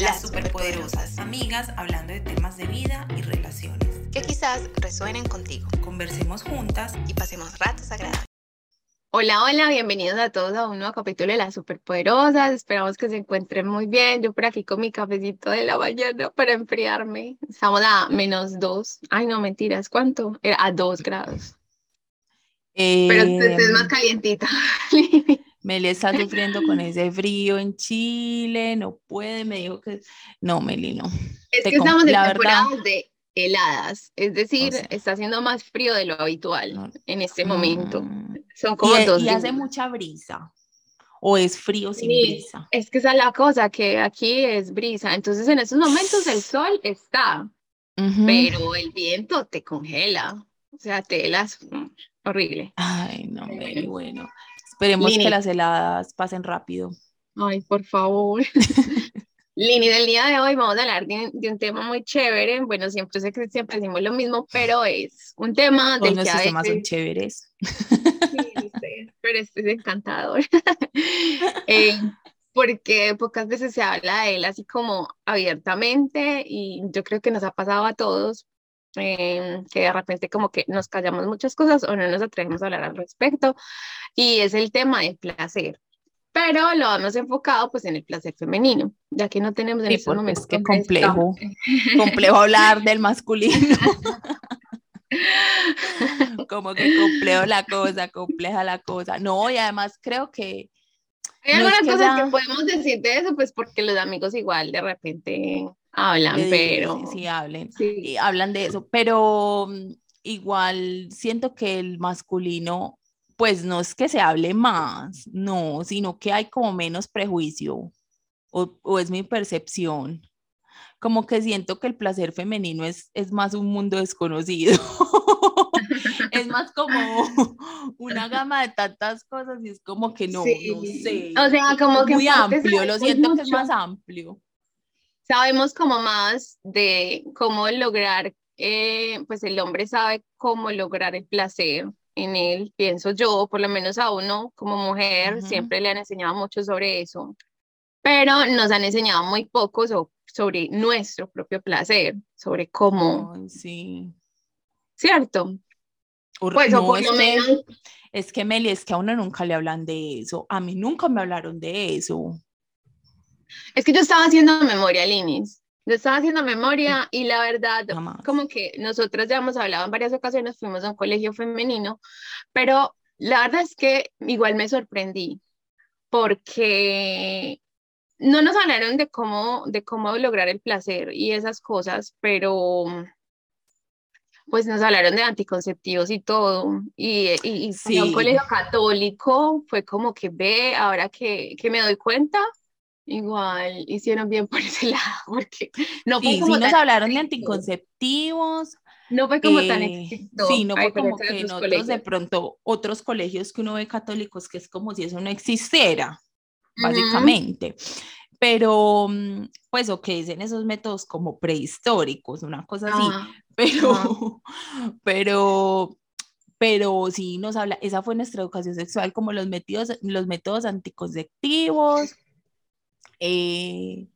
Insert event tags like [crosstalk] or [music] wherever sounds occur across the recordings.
Las superpoderosas, amigas hablando de temas de vida y relaciones. Que quizás resuenen contigo. Conversemos juntas y pasemos ratos agradables. Hola, hola, bienvenidos a todos a un nuevo capítulo de Las Superpoderosas. Esperamos que se encuentren muy bien. Yo por aquí con mi cafecito de la mañana para enfriarme. Estamos a menos dos. Ay, no, mentiras. ¿Cuánto? Era a dos grados. Pero usted es más calientita. [laughs] Meli está [laughs] sufriendo con ese frío en Chile, no puede, me dijo que no, Meli, no. Es que estamos en temporadas de heladas, es decir, está haciendo más frío de lo habitual en este momento. Mm. Son como y, dos. Y hace mucha brisa. ¿O es frío sin brisa? Es que esa es la cosa, que aquí es brisa. Entonces, en esos momentos el [sniffs] sol está, pero el viento te congela. O sea, te helas mm, horrible. Ay, no, Meli, [laughs] bueno. Esperemos que las heladas pasen rápido. Ay, por favor. [laughs] Lini, del día de hoy vamos a hablar de, un tema muy chévere. Bueno, siempre sé que siempre decimos lo mismo, pero es un tema de nuestros temas son chéveres. Sí, pero este es encantador. [laughs] Eh, porque pocas veces se habla de él así como abiertamente y yo creo que nos ha pasado a todos eh, que de repente como que nos callamos muchas cosas o no nos atrevemos a hablar al respecto y es el tema del placer pero lo hemos enfocado pues en el placer femenino, ya que no tenemos en sí, Es que complejo, [laughs] complejo hablar del masculino. [laughs] Como que complejo la cosa, compleja la cosa. No, y además creo que... Hay algunas cosas que podemos decir de eso, pues porque los amigos igual de repente hablan, pero... Sí, sí, hablen, sí. hablan de eso, pero mm, igual siento que el masculino pues no es que se hable más, no, sino que hay como menos prejuicio, o, es mi percepción. Como que siento que el placer femenino es, es más un mundo desconocido. [laughs] es más como [laughs] una gama de tantas cosas y es como que no, no sé. O sea, como que muy amplio, lo siento que es más amplio. Sabemos como más de cómo lograr, eh, pues el hombre sabe cómo lograr el placer, en él, pienso yo, por lo menos a uno como mujer, siempre le han enseñado mucho sobre eso, pero nos han enseñado muy poco sobre nuestro propio placer, sobre cómo. sí. ¿Cierto? Pues, no, es, que, es que Meli, es que a uno nunca le hablan de eso. A mí nunca me hablaron de eso. Es que yo estaba haciendo memoria, Linis. Yo estaba haciendo memoria y la verdad, como que nosotras ya hemos hablado en varias ocasiones, fuimos a un colegio femenino, pero la verdad es que igual me sorprendí porque no nos hablaron de cómo, de cómo lograr el placer y esas cosas, pero pues nos hablaron de anticonceptivos y todo. Y, y, y un colegio católico fue como que ve, ahora que, que me doy cuenta, Igual, hicieron bien por ese [laughs] lado, porque no fue como nos hablaron de anticonceptivos. No fue como tan eh, Sí, no fue como que nosotros de pronto, otros colegios que uno ve católicos, que es como si eso no existiera, básicamente. Pero, mm, pues, o que dicen esos métodos como prehistóricos, una cosa así. [laughs] pero, [laughs] pero, pero sí nos habla, esa fue nuestra educación sexual, como los métodos, los métodos anticonceptivos, eh,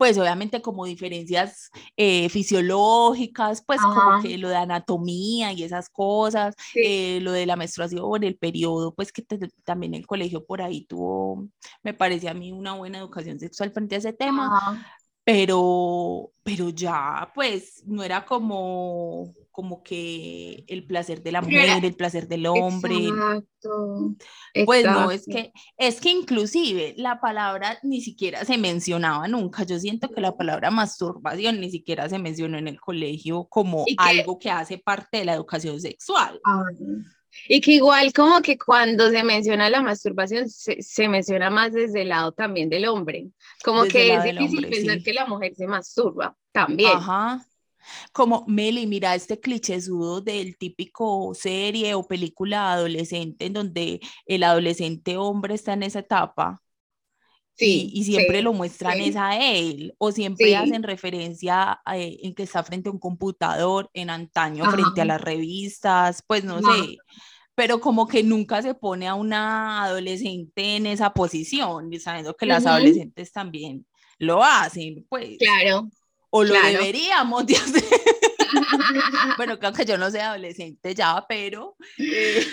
pues obviamente como diferencias eh, fisiológicas, pues como que lo de anatomía y esas cosas, eh, lo de la menstruación, el periodo, pues que también el colegio por ahí tuvo, me parece a mí una buena educación sexual frente a ese tema, pero, pero ya pues no era como como que el placer de la mujer, el placer del hombre. Exacto, Pues no, es que, es que inclusive la palabra ni siquiera se mencionaba nunca. Yo siento que la palabra masturbación ni siquiera se mencionó en el colegio como algo que hace parte de la educación sexual. Y que igual como que cuando se menciona la masturbación se, se, menciona más desde el lado también del hombre. Como que es difícil pensar que la mujer se masturba también. Ajá. Como Meli, mira este clichésudo del típico serie o película adolescente en donde el adolescente hombre está en esa etapa. Sí, y, siempre lo muestran es a él, o siempre hacen referencia eh, en que está frente a un computador, en antaño frente a las revistas, pues no sé, pero como que nunca se pone a una adolescente en esa posición, sabiendo que las adolescentes también lo hacen, pues. Claro. O lo claro. deberíamos de hacer. [laughs] bueno, creo que yo no soy adolescente ya, pero... eh,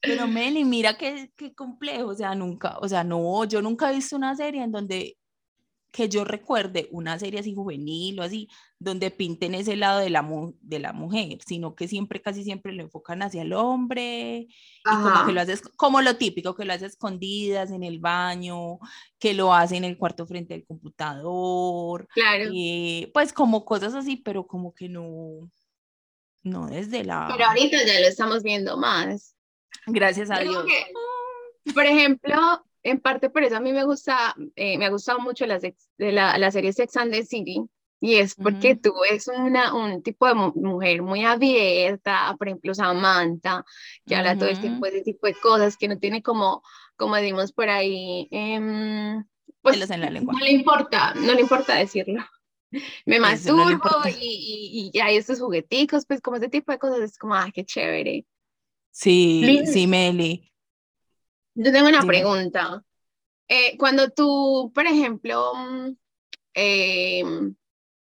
pero [laughs] Meli, mira qué, qué complejo, o sea, nunca, o sea, no, yo nunca he visto una serie en donde que yo recuerde una serie así juvenil o así, donde pinten ese lado de la, mu- de la mujer, sino que siempre, casi siempre lo enfocan hacia el hombre, y como Ajá. que lo haces, como lo típico, que lo hace escondidas en el baño, que lo hace en el cuarto frente al computador, Claro. eh, pues como cosas así, pero como que no, no desde la... Pero ahorita ya lo estamos viendo más. Gracias a creo Dios. que, por ejemplo, en parte por eso a mí me gusta, eh, me ha gustado mucho la, sex- de la, la serie Sex and the City, y es porque tú es una, un tipo de mu- mujer muy abierta, por ejemplo, Samantha, que habla todo el tiempo de ese tipo de cosas, que no tiene como, como decimos por ahí, em, pues en la lengua. no le importa, no le importa decirlo. [laughs] Me no masturbo importa. y, y, y hay estos jugueticos, pues como ese tipo de cosas, es como, ah, qué chévere. Sí, sí, Meli. Yo tengo una Dime. pregunta. Eh, cuando tú, por ejemplo, mm, em,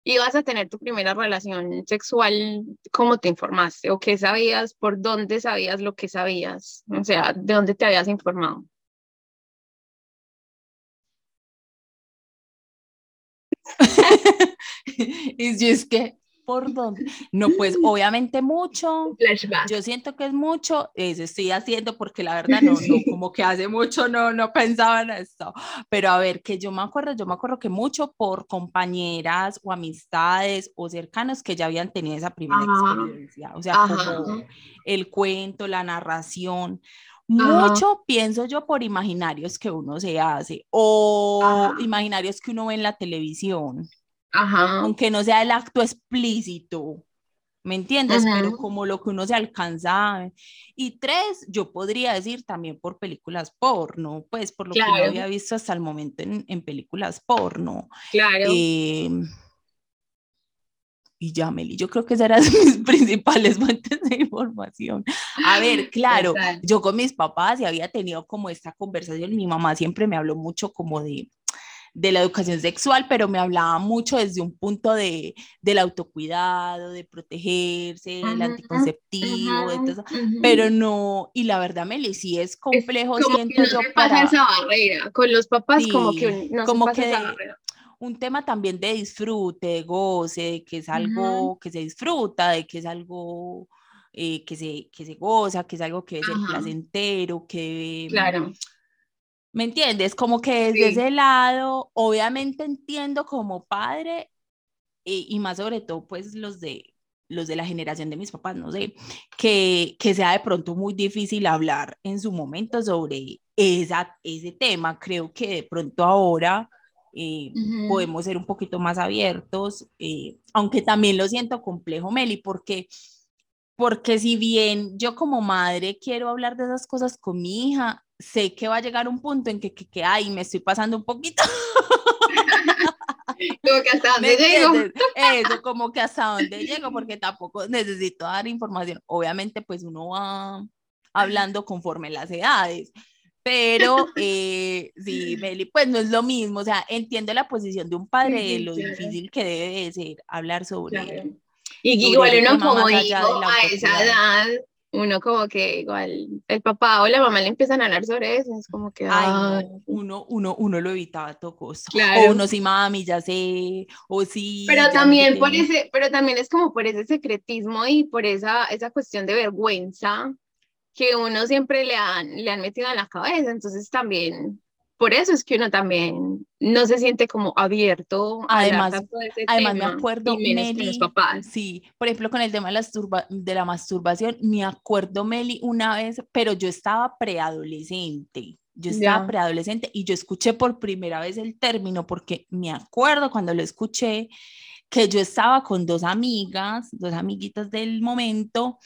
ibas a tener tu primera relación sexual, ¿cómo te informaste? ¿O qué sabías? ¿Por dónde sabías lo que sabías? O sea, ¿de dónde te habías informado? [laughs] y si es que, ¿por [laughs] dónde? No, pues obviamente mucho. Flashback. Yo siento que es mucho, eso estoy haciendo porque la verdad no, no, [laughs] como que hace mucho no, no pensaba en esto. Pero a ver, que yo me acuerdo, yo me acuerdo que mucho por compañeras o amistades o cercanos que ya habían tenido esa primera Ajá. experiencia. O sea, Ajá. como el cuento, la narración. Ajá. Mucho pienso yo por imaginarios que uno se hace o Ajá. imaginarios que uno ve en la televisión, Ajá. aunque no sea el acto explícito, ¿me entiendes? Pero Ujú. como lo que uno se alcanza. Y tres, yo podría decir también por películas porno, pues por lo que Claro. yo había visto hasta el momento en, en películas porno. Claro. Eh, y ya, Meli, yo creo que esas eran [laughs] mis principales fuentes de información. A ver, [laughs] claro, Total. yo con mis papás y había tenido como esta conversación, mi mamá siempre me habló mucho como de, de la educación sexual, pero me hablaba mucho desde un punto de, del autocuidado, de protegerse, el Ujú, anticonceptivo, Ujú, ujú. pero no, y la verdad, Meli, sí es complejo, como que siento no yo, se pasa para esa barrera. Con los papás como Sí, que no como se pasa que esa barrera. un tema también de disfrute, de goce, de que es algo que se disfruta, de que es algo eh, que, se, que se goza, que es algo que debe ser Ajá. placentero, que... Claro. ¿Me entiendes? Como que desde Sí. ese lado, obviamente entiendo como padre, eh, y más sobre todo pues los de, los de la generación de mis papás, no sé, que, que sea de pronto muy difícil hablar en su momento sobre esa, ese tema. Creo que de pronto ahora eh, Ujú. podemos ser un poquito más abiertos, eh, aunque también lo siento complejo, Meli, porque, porque si bien yo como madre quiero hablar de esas cosas con mi hija, sé que va a llegar un punto en que, que, que ay, me estoy pasando un poquito. [laughs] Como que hasta [laughs] ¿Me dónde llego. [laughs] Eso, como que hasta dónde llego, porque tampoco necesito dar información. Obviamente, pues uno va hablando conforme las edades, pero eh, sí, Meli, pues no es lo mismo. O sea, entiendo la posición de un padre Sí, de lo claro. difícil que debe de ser hablar sobre. Claro. Y igual uno como del a esa edad, uno como que igual el papá o la mamá le empiezan a hablar sobre eso, es como que, Ay, ay, no, uno, uno, uno lo evitaba a todo costo. O Claro. uno sí, mami, ya sé, o sí. Pero también por ese, pero también es como por ese secretismo y por esa, esa cuestión de vergüenza que uno siempre le han, le han metido en la cabeza. Entonces también, por eso es que uno también no se siente como abierto a Además- tanto de ese Además, tema, me acuerdo, y menos con los Meli, papás. sí, por ejemplo, con el tema de la, masturba- de la masturbación, me acuerdo, Meli, una vez, pero yo estaba preadolescente, yo estaba Ya. preadolescente y yo escuché por primera vez el término porque me acuerdo cuando lo escuché que yo estaba con dos amigas, dos amiguitas del momento,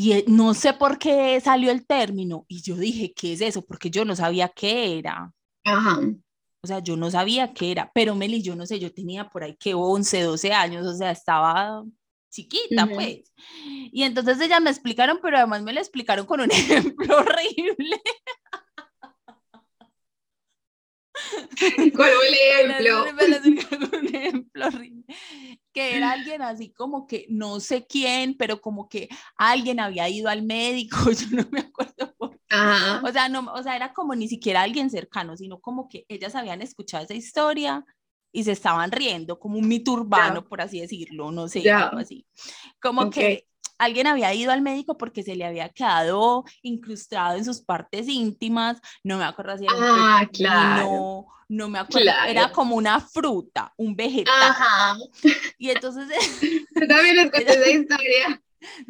y eh, no sé por qué salió el término, y yo dije, ¿qué es eso? Porque yo no sabía qué era. Ajá. O sea, yo no sabía qué era, pero Meli, yo no sé, yo tenía por ahí que 11, 12 años, o sea, estaba chiquita, Ujú. pues. Y entonces ellas me explicaron, pero además me lo explicaron con un [laughs] ejemplo horrible. ¿Cuál fue el ejemplo? Un ejemplo que era alguien así como que no sé quién, pero como que alguien había ido al médico, [laughs] yo no me acuerdo por qué. O sea, no, o sea, era como ni siquiera alguien cercano, sino como que ellas habían escuchado esa historia y se estaban riendo, como un mito urbano, por así decirlo, no sé, algo así. Como que alguien había ido al médico porque se le había quedado incrustado en sus partes íntimas, no me acuerdo si era ah, claro. no me acuerdo, era como una fruta, un vegetal. Ajá. [laughs] Y entonces... [laughs] Yo también escuché esa historia.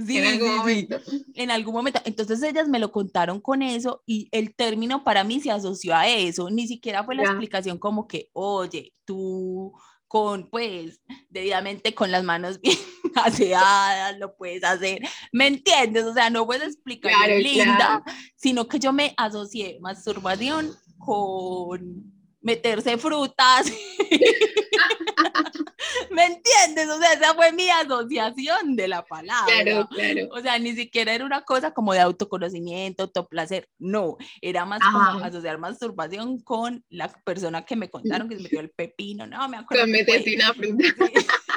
Sí, en algún momento. En algún momento. Entonces ellas me lo contaron con eso y el término para mí se asoció a eso. Ni siquiera fue la explicación como que, oye, tú con, pues, debidamente con las manos bien [laughs] aseadas, lo puedes hacer, ¿me entiendes? O sea, no puedes explicar linda, sino que yo me asocié masturbación con meterse frutas. [laughs] [laughs] ¿Me entiendes? O sea, esa fue mi asociación de la palabra. Claro, claro. O sea, ni siquiera era una cosa como de autoconocimiento, autoplacer. No, era más como asociar masturbación con la persona que me contaron que se metió el pepino. No, me acuerdo. Con una fruta. [laughs]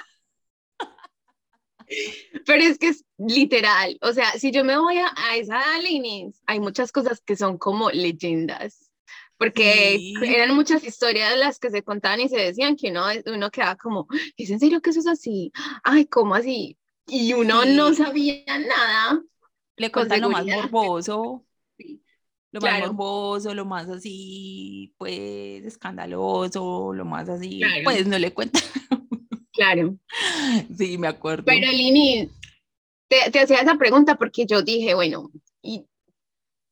Pero es que es literal, o sea, si yo me voy a, a esa Linings, hay muchas cosas que son como leyendas porque eran muchas historias las que se contaban y se decían que uno, uno quedaba como, ¿es en serio que eso es así? Ay, ¿cómo así? Y uno no sabía nada. Le cuentan lo más morboso. Lo más morboso, lo más así, pues, escandaloso, lo más así, pues no le cuentan. [laughs] Claro. Sí, me acuerdo. Pero Lini, te, te hacía esa pregunta porque yo dije, bueno, y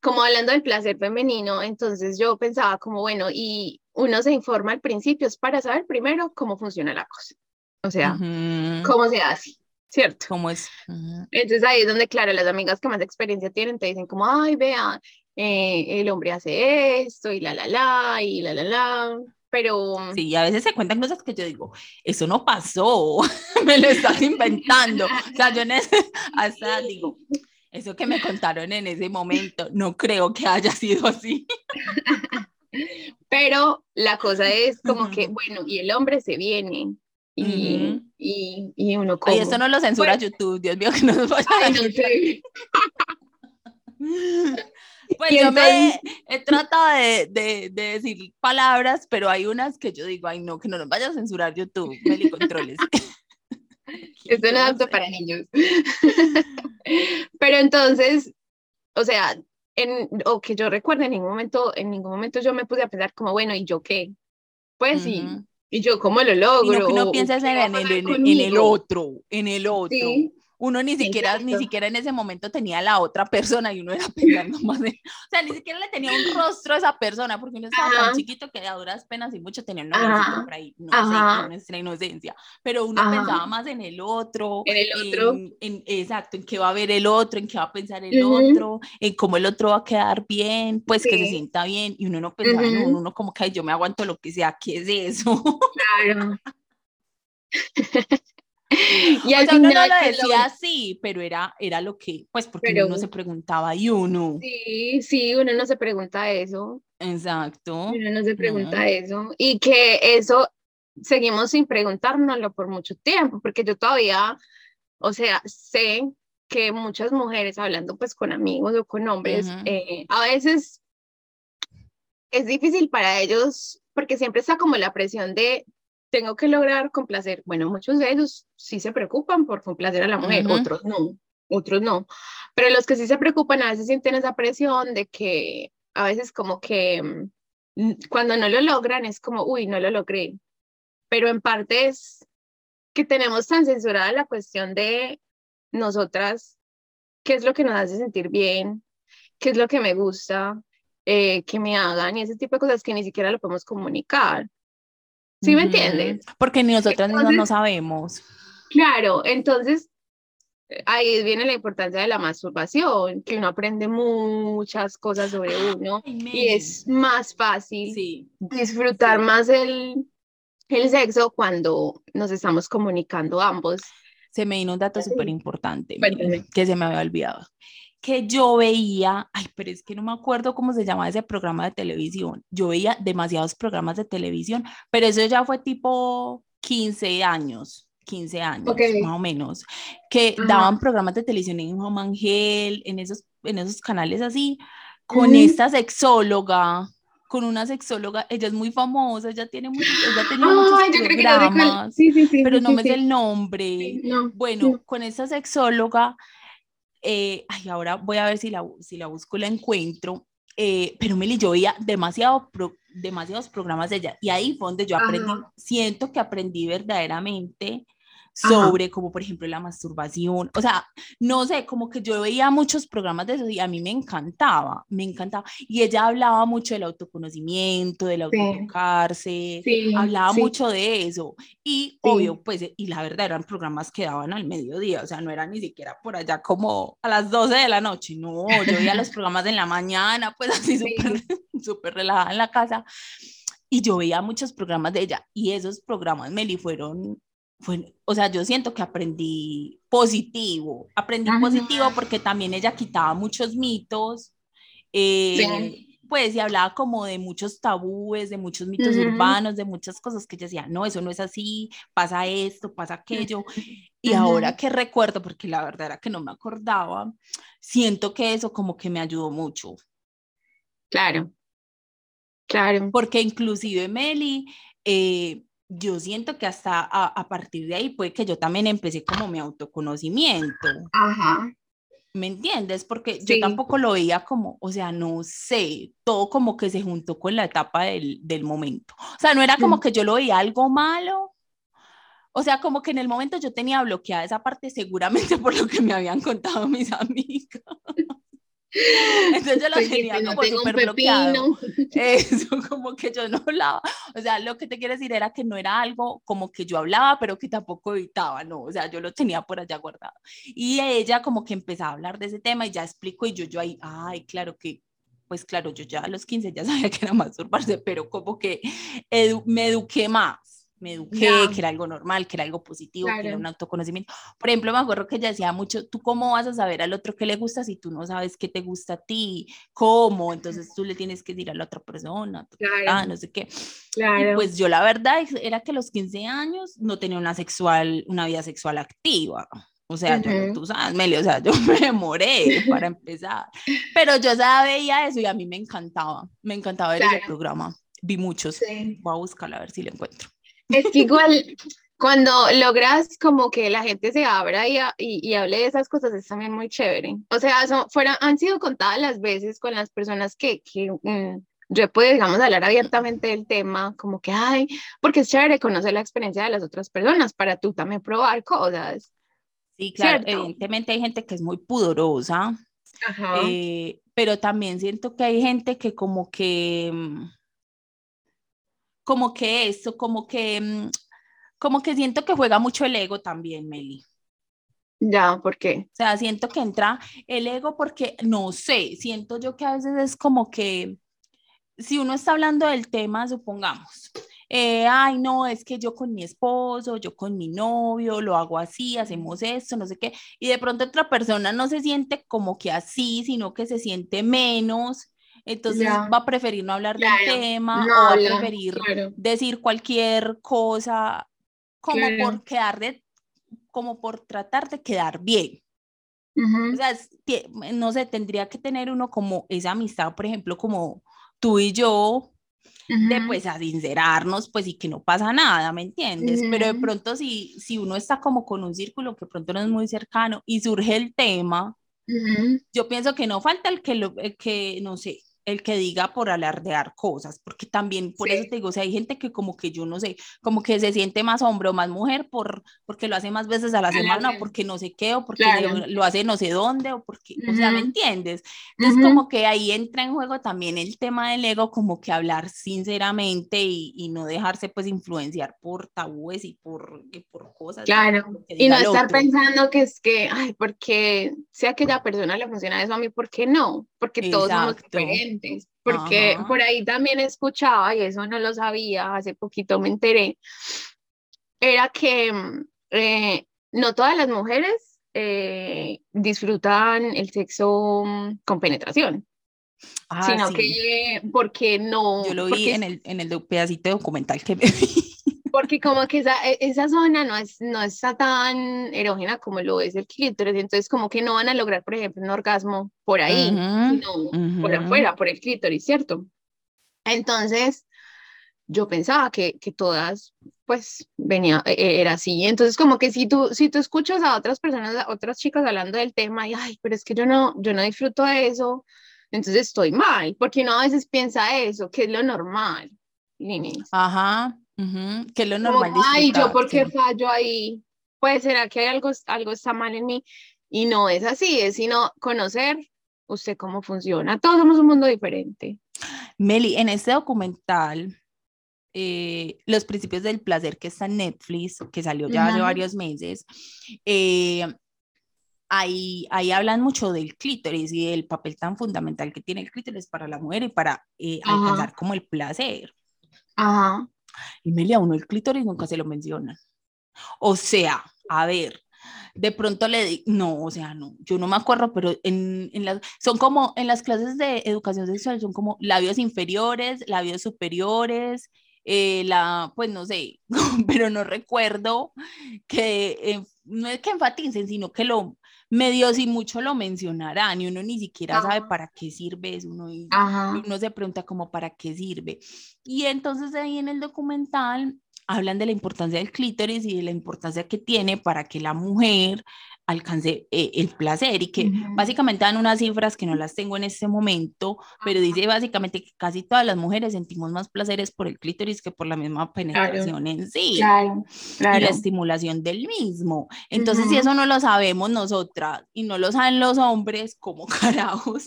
como hablando del placer femenino, entonces yo pensaba como, bueno, y uno se informa al principio, es para saber primero cómo funciona la cosa. O sea, cómo se hace, ¿cierto? ¿Cómo es? Entonces ahí es donde, claro, las amigas que más experiencia tienen te dicen como, ay, vea, eh, el hombre hace esto y la, la, la, y la, la, la. Pero... Sí, a veces se cuentan cosas que yo digo, eso no pasó, [laughs] me lo estás inventando. o sea, yo en ese, [laughs] hasta digo, eso que me contaron en ese momento, no creo que haya sido así. [laughs] Pero la cosa es como que, bueno, y el hombre se viene. Y, y, y, uno como... Y eso no lo censura pues YouTube, Dios mío, que no nos vaya a sé. [laughs] Pues yo me he tratado de, de, de, decir palabras, pero hay unas que yo digo, ay no, que no nos vaya a censurar YouTube, Meli Controles. [laughs] Esto [laughs] no es apto para niños. [laughs] Pero entonces, o sea, en, o que yo recuerde, en ningún momento, en ningún momento yo me puse a pensar como, bueno, ¿y yo qué? Pues sí, y yo cómo lo logro. Y no no pienses en, en, en, el otro, en el otro. Sí uno ni siquiera, ni siquiera en ese momento tenía la otra persona y uno era pensando más de, o sea, ni siquiera le tenía un rostro a esa persona porque uno estaba tan chiquito que a duras penas y mucho tenía una por ahí, no sé, nuestra inocencia, pero uno pensaba más en el otro, en el otro, en, exacto, en qué va a ver el otro, en qué va a pensar el otro, en cómo el otro va a quedar bien, pues que se sienta bien y uno no pensaba, en uno, uno como que yo me aguanto lo que sea, ¿qué es eso? Claro. [laughs] [laughs] y al uno no lo decía así, pero era, era lo que, pues porque uno se preguntaba y uno. Sí, sí, uno no se pregunta eso. Exacto. Uno no se pregunta eso. Y que eso seguimos sin preguntárnoslo por mucho tiempo, porque yo todavía, o sea, sé que muchas mujeres hablando pues con amigos o con hombres, eh, a veces es difícil para ellos porque siempre está como la presión de tengo que lograr complacer. Bueno, muchos de ellos sí se preocupan por complacer a la mujer, otros no, otros no. Pero los que sí se preocupan a veces sienten esa presión de que a veces como que mm, cuando no lo logran es como, uy, no lo logré. Pero en parte es que tenemos tan censurada la cuestión de nosotras, qué es lo que nos hace sentir bien, qué es lo que me gusta, eh, que me hagan y ese tipo de cosas que ni siquiera lo podemos comunicar. ¿Sí me entiendes? Porque ni nosotros mismos no sabemos. Claro, entonces ahí viene la importancia de la masturbación, que uno aprende muchas cosas sobre uno y es más fácil disfrutar más el, el sexo cuando nos estamos comunicando ambos. Se me vino un dato súper importante que se me había olvidado. Que yo veía, ay, pero es que no me acuerdo cómo se llamaba ese programa de televisión. Yo veía demasiados programas de televisión, pero eso ya fue tipo 15 años, 15 años más o menos, que daban programas de televisión en Juan Mangel, en esos, en esos canales así, con esta sexóloga con una sexóloga, ella es muy famosa, ella tiene muchos, ella tenía muchos programas, sí, sí, sí, pero no me sé el nombre. bueno, con esa sexóloga, eh, ay, ahora voy a ver si la, si la busco la encuentro, eh, pero Meli, yo veía demasiado demasiados programas de ella y ahí fue donde yo aprendí, siento que aprendí verdaderamente sobre como por ejemplo la masturbación, o sea, no sé, como que yo veía muchos programas de eso y a mí me encantaba, me encantaba. Y ella hablaba mucho del autoconocimiento, del autotocarse, hablaba mucho de eso. Y obvio, pues, y la verdad eran programas que daban al mediodía, o sea, no eran ni siquiera por allá como a las 12 de la noche, no, yo veía los [laughs] programas en la mañana, pues así súper [laughs] súper relajada en la casa. Y yo veía muchos programas de ella y esos programas, Meli, fueron o sea, yo siento que aprendí positivo, aprendí positivo porque también ella quitaba muchos mitos, eh, pues y hablaba como de muchos tabúes, de muchos mitos urbanos, de muchas cosas que ella decía, no, eso no es así, pasa esto, pasa aquello. [laughs] Y ahora que recuerdo, porque la verdad era que no me acordaba, siento que eso como que me ayudó mucho. Claro, claro. Porque inclusive Meli, eh, yo siento que hasta a, partir de ahí puede que yo también empecé como mi autoconocimiento. Ajá. ¿Me entiendes? Porque yo tampoco lo veía como, o sea, no sé, todo como que se juntó con la etapa del, del momento. O sea, no era como que yo lo veía algo malo. O sea, como que en el momento yo tenía bloqueada esa parte seguramente [laughs] por lo que me habían contado mis [laughs] amigas. Entonces yo lo tenía como súper bloqueado. [laughs] Eso, como que yo no hablaba. O sea, lo que te quiero decir era que no era algo como que yo hablaba, pero que tampoco evitaba, no. O sea, yo lo tenía por allá guardado. Y ella como que empezaba a hablar de ese tema y ya explicó y yo, yo ahí, ay, claro que, pues claro, yo ya a los 15 ya sabía que era masturbarse, pero como que me eduqué más me eduqué, que era algo normal, que era algo positivo, que era un autoconocimiento. Por ejemplo, me acuerdo que ella decía mucho, ¿tú cómo vas a saber al otro qué le gusta si tú no sabes qué te gusta a ti? ¿Cómo? Entonces tú le tienes que decir a la otra persona, claro. no sé qué. Claro. Y pues yo la verdad era que a los 15 años no tenía una sexual, una vida sexual activa. O sea, yo, tú sabes, Meli, o sea, yo [laughs] me demoré para [laughs] empezar. Pero yo ya veía eso y a mí me encantaba, me encantaba ver ese programa. Vi muchos. Voy a buscarlo a ver si lo encuentro. Es que igual cuando logras como que la gente se abra y, y, hable de esas cosas es también muy chévere. O sea, son, fuera, han sido contadas las veces con las personas que, que mm, yo he podido, digamos, hablar abiertamente del tema, como que, ay, porque es chévere conocer la experiencia de las otras personas para tú también probar cosas. Sí, claro, evidentemente hay gente que es muy pudorosa, eh, pero también siento que hay gente que como que mm, como que eso, como que, mm, como que siento que juega mucho el ego también, Meli. Ya, ¿por qué? O sea, siento que entra el ego porque, no sé, siento yo que a veces es como que, si uno está hablando del tema, supongamos, eh, ay, no, es que yo con mi esposo, yo con mi novio, lo hago así, hacemos esto, no sé qué, y de pronto otra persona no se siente como que así, sino que se siente menos, entonces va a preferir no hablar del tema o va a preferir decir cualquier cosa como por quedar de, como por tratar de quedar bien. O sea, no sé, tendría que tener uno como esa amistad, por ejemplo, como tú y yo, de pues a sincerarnos, pues y que no pasa nada, ¿me entiendes? Pero de pronto si, si uno está como con un círculo que pronto no es muy cercano y surge el tema, yo pienso que no falta el que, lo, el que no sé, el que diga por alardear cosas, porque también, por eso te digo, o sea, hay gente que como que yo no sé, como que se siente más hombre o más mujer por, porque lo hace más veces a la semana, o porque no sé qué, o porque lo, hace no sé dónde, o porque, o sea, ¿me entiendes? Entonces, como que ahí entra en juego también el tema del ego, como que hablar sinceramente y, y no dejarse pues influenciar por tabúes y por, por cosas. Claro, y no estar pensando que es que, ay, porque si a aquella persona le funciona eso a mí, ¿por qué no? Porque todos somos diferentes porque por ahí también escuchaba, y eso no lo sabía, hace poquito me enteré, era que mm, eh, no todas las mujeres eh, disfrutan el sexo mm, con penetración. Ah, sino que porque no. Yo lo vi en el, en el pedacito documental que me vi. Porque como que esa, e, esa zona no, es, no está tan erógena como lo es el clítoris, entonces como que no van a lograr, por ejemplo, un orgasmo por ahí, sino por afuera, por el clítoris, ¿cierto? Entonces, yo pensaba que, que todas, pues, venía, e, e, era así. Entonces, como que si tú, si tú escuchas a otras personas, a otras chicas hablando del tema, y, ay, pero es que yo no, yo no disfruto de eso, entonces estoy mal, porque uno a veces piensa eso, que es lo normal. Ajá, que es lo normal. ay, yo porque fallo ahí, pues será que hay algo, algo está mal en mí. Y no es así, es sino conocer usted cómo funciona. Todos somos un mundo diferente. Meli, en este documental, eh, Los principios del placer que está en Netflix, que salió ya hace varios meses, eh, ahí, ahí hablan mucho del clítoris y del papel tan fundamental que tiene el clítoris para la mujer y para eh, alcanzar como el placer. Ajá. Y uno el clítoris nunca se lo menciona. O sea, a ver, de pronto le di, no, o sea, no, yo no me acuerdo, pero en, en las, son como, en las clases de educación sexual son como labios inferiores, labios superiores, eh, la, pues no sé, [laughs] pero no recuerdo que, eh, no es que enfaticen, sino que lo medio si mucho lo mencionarán y uno ni siquiera sabe para qué sirve eso, uno, uno se pregunta como para qué sirve. Y entonces ahí en el documental hablan de la importancia del clítoris y de la importancia que tiene para que la mujer alcance eh, el placer y que básicamente dan unas cifras que no las tengo en este momento, pero dice básicamente que casi todas las mujeres sentimos más placeres por el clítoris que por la misma penetración en sí claro, y la estimulación del mismo. Entonces, si eso no lo sabemos nosotras y no lo saben los hombres, ¿cómo [laughs] carajos?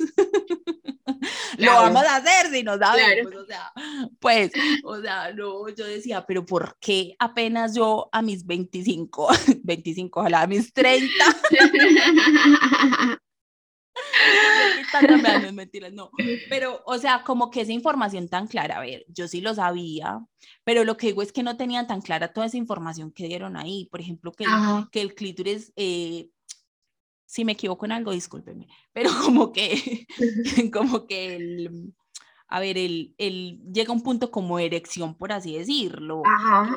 Lo vamos a hacer si no sabemos, o sea, pues, o sea, no, yo decía, pero ¿por qué apenas yo a mis 25, 25, [laughs] ojalá a mis 30? [laughs] no, mentiras, no. Pero, o sea, como que esa información tan clara, a ver, yo sí lo sabía, pero lo que digo es que no tenían tan clara toda esa información que dieron ahí. Por ejemplo, que, que el clítoris eh, si me equivoco en algo, discúlpeme, pero [laughs] como que, [laughs] como que el, a ver, el, el, llega un punto como erección, por así decirlo,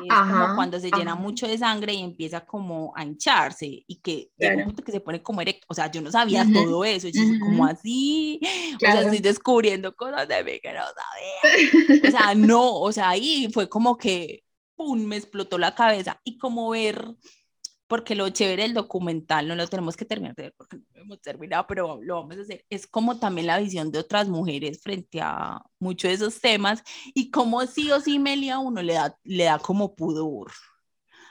es como cuando se llena mucho de sangre y empieza como a hincharse y que llega un punto que se pone como erecto, o sea, yo no sabía todo eso, yo como así, o sea, estoy descubriendo cosas de mí que no sabía, o sea, [laughs] no, o sea, ahí fue como que, pum, me explotó la cabeza y como ver porque lo chévere del documental, no lo tenemos que terminar de ver porque no lo hemos terminado, pero lo vamos a hacer, es como también la visión de otras mujeres frente a muchos de esos temas y como sí o sí Melia uno le da, le da como pudor.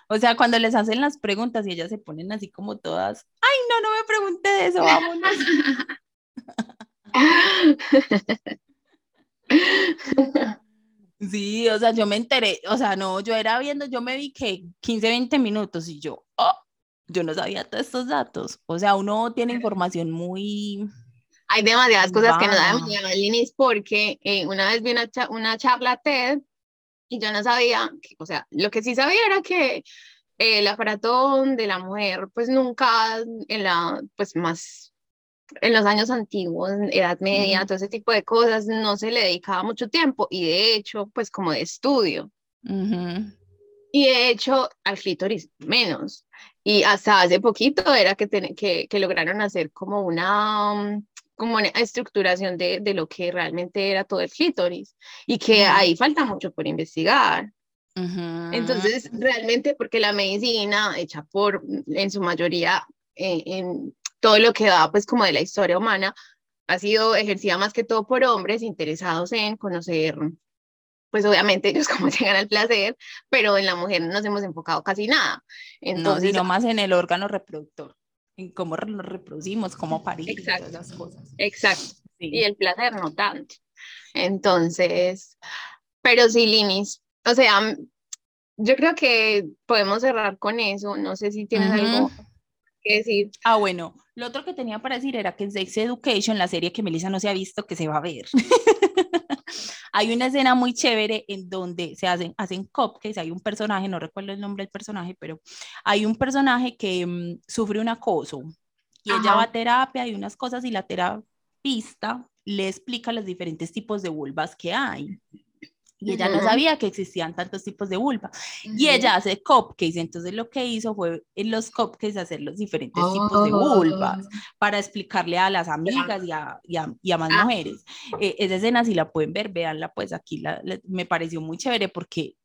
O sea, cuando les hacen las preguntas y ellas se ponen así como todas, ay, no, no me pregunte de eso, vámonos. [laughs] [laughs] Sí, o sea, yo me enteré, o sea, no, yo era viendo, yo me vi que 15, 20 minutos y yo, oh, yo no sabía todos estos datos. O sea, uno tiene información muy... Hay demasiadas cosas que no sabemos, Linis, porque eh, una vez vi una, una charla TED y yo no sabía, o sea, lo que sí sabía era que el aparato de la mujer, pues nunca en la, pues más en los años antiguos, Edad Media, todo ese tipo de cosas, no se le dedicaba mucho tiempo y de hecho, pues como de estudio. Y de hecho, al clítoris menos. Y hasta hace poquito era que, que, que, lograron hacer como una, como una estructuración de, de, lo que realmente era todo el clítoris y que ahí falta mucho por investigar. Entonces, realmente, porque la medicina hecha por, en su mayoría, eh, en, todo lo que da pues como de la historia humana ha sido ejercida más que todo por hombres interesados en conocer pues obviamente [laughs] ellos cómo llegan al placer, pero en la mujer no nos hemos enfocado casi nada. Entonces, no, más en el órgano reproductor, en cómo nos reproducimos, cómo parir, exacto, todas esas cosas. Exacto, y el placer no tanto. Entonces, pero sí, Linis, o sea, yo creo que podemos cerrar con eso, no sé si tienes algo que decir. Ah, bueno, lo otro que tenía para decir era que en Sex Education, la serie que Melissa no se ha visto, que se va a ver, [laughs] hay una escena muy chévere en donde se hacen, hacen cupcakes, hay un personaje, no recuerdo el nombre del personaje, pero hay un personaje que mm, sufre un acoso y ella va a terapia y unas cosas y la terapista le explica los diferentes tipos de vulvas que hay. Y ella no sabía que existían tantos tipos de vulva. Y ella hace cupcakes. Entonces lo que hizo fue en los cupcakes hacer los diferentes tipos de vulvas ah. para explicarle a las amigas y a, y a, y a más ah. mujeres. Eh, esa escena, si la pueden ver, véanla, pues aquí la, me pareció muy chévere porque,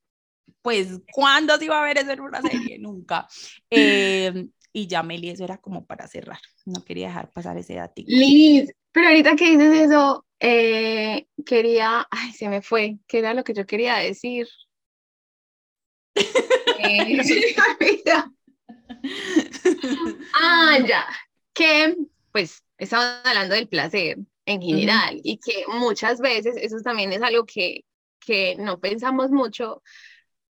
pues, ¿cuándo se iba a ver eso en una serie? [laughs] Nunca. Eh, y ya Meli, eso era como para cerrar. No quería dejar pasar ese dato. Liz, pero ahorita que dices eso, eh, quería, ay, se me fue, ¿qué era lo que yo quería decir? Eh, [laughs] [laughs] [laughs] ah, ya, que pues estamos hablando del placer en general y que muchas veces eso también es algo que, que no pensamos mucho.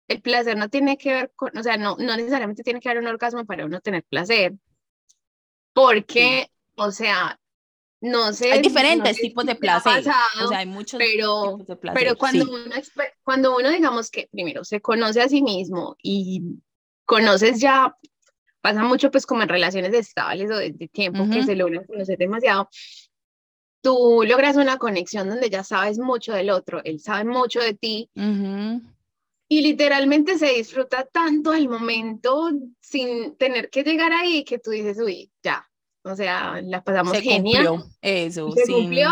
El placer no tiene que ver con, o sea, no, no necesariamente tiene que haber un orgasmo para uno tener placer, porque, o sea, no sé. Hay diferentes tipos de placer. o sea, hay muchos pero, tipos de placer. Pero cuando, uno, cuando uno, digamos que primero se conoce a sí mismo y conoces ya, pasa mucho pues como en relaciones estables o de, tiempo que se logran conocer demasiado, tú logras una conexión donde ya sabes mucho del otro, él sabe mucho de ti. Y literalmente se disfruta tanto el momento sin tener que llegar ahí que tú dices, uy, ya, o sea, la pasamos se genial. Cumplió eso, se cumplió,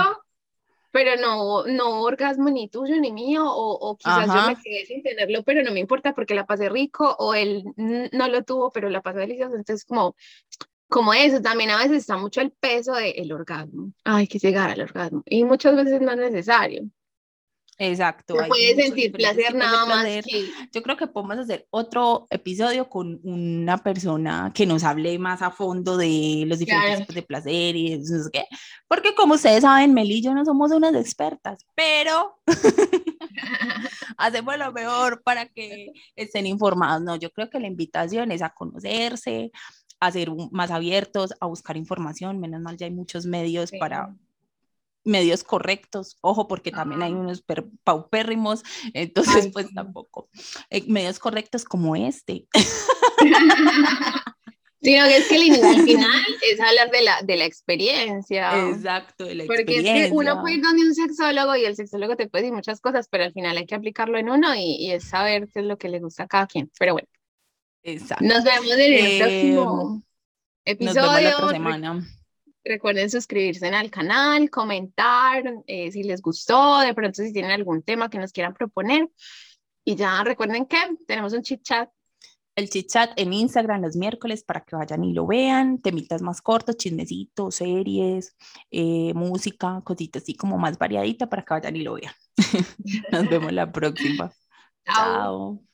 pero no, no orgasmo ni tuyo ni mío, o, o quizás yo me quedé sin tenerlo, pero no me importa porque la pasé rico, o él no lo tuvo, pero la pasé delicioso. Entonces, como, como eso, también a veces está mucho el peso del orgasmo. Hay que llegar al orgasmo, y muchas veces no es necesario. Exacto. No puedes sentir placer nada más. Yo creo que podemos hacer otro episodio con una persona que nos hable más a fondo de los diferentes tipos de placer y eso, ¿qué? Porque como ustedes saben, Meli y yo no somos unas expertas, pero [laughs] hacemos lo mejor para que estén informados. No, yo creo que la invitación es a conocerse, a ser más abiertos, a buscar información. Menos mal, ya hay muchos medios para medios correctos, ojo, porque también hay unos paupérrimos, entonces pues tampoco. Eh, medios correctos como este. [laughs] Sino que es que al [laughs] final es hablar de la, de la experiencia. Exacto, de la Porque experiencia. es que uno puede ir donde un sexólogo y el sexólogo te puede decir muchas cosas, pero al final hay que aplicarlo en uno y, y es saber qué es lo que le gusta a cada quien. Pero bueno. Exacto. Nos vemos en el próximo episodio. Nos vemos la otra semana. Recuerden suscribirse al canal, comentar eh, si les gustó, de pronto si tienen algún tema que nos quieran proponer. Y ya recuerden que tenemos un chit chat. El chit chat en Instagram los miércoles para que vayan y lo vean. Temitas más cortos, chismecitos, series, eh, música, cositas así como más variadita para que vayan y lo vean. [laughs] nos vemos la próxima. Chao.